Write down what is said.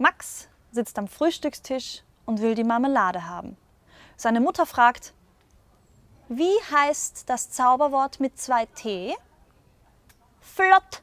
Max sitzt am Frühstückstisch und will die Marmelade haben. Seine Mutter fragt, wie heißt das Zauberwort mit zwei T? Flott,